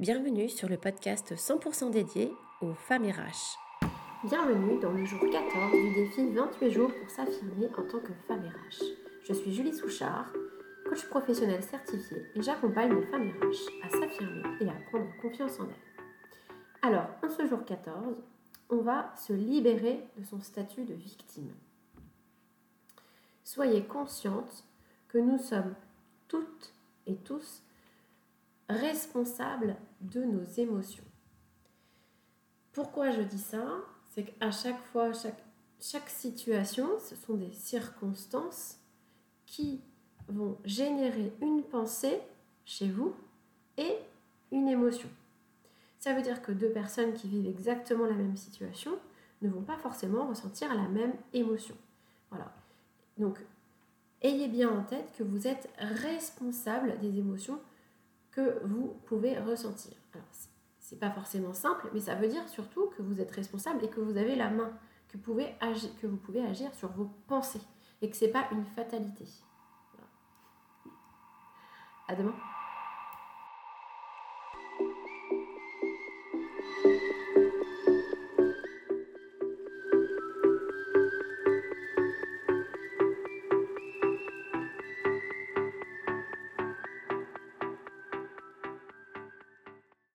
Bienvenue sur le podcast 100% dédié aux femmes RH. Bienvenue dans le jour 14 du défi 28 jours pour s'affirmer en tant que femme RH. Je suis Julie Souchard, coach professionnel certifié et j'accompagne les femmes RH à s'affirmer et à prendre confiance en elles. Alors, en ce jour 14, on va se libérer de son statut de victime. Soyez consciente que nous sommes toutes et tous responsables de nos émotions. Pourquoi je dis ça? C'est qu'à chaque fois, chaque, chaque situation, ce sont des circonstances qui vont générer une pensée chez vous et une émotion. Ça veut dire que deux personnes qui vivent exactement la même situation ne vont pas forcément ressentir la même émotion. Voilà. Donc, ayez bien en tête que vous êtes responsable des émotions que vous pouvez ressentir. Alors, c'est pas forcément simple, mais ça veut dire surtout que vous êtes responsable et que vous avez la main, que vous pouvez agir, sur vos pensées et que c'est pas une fatalité. Voilà. À demain.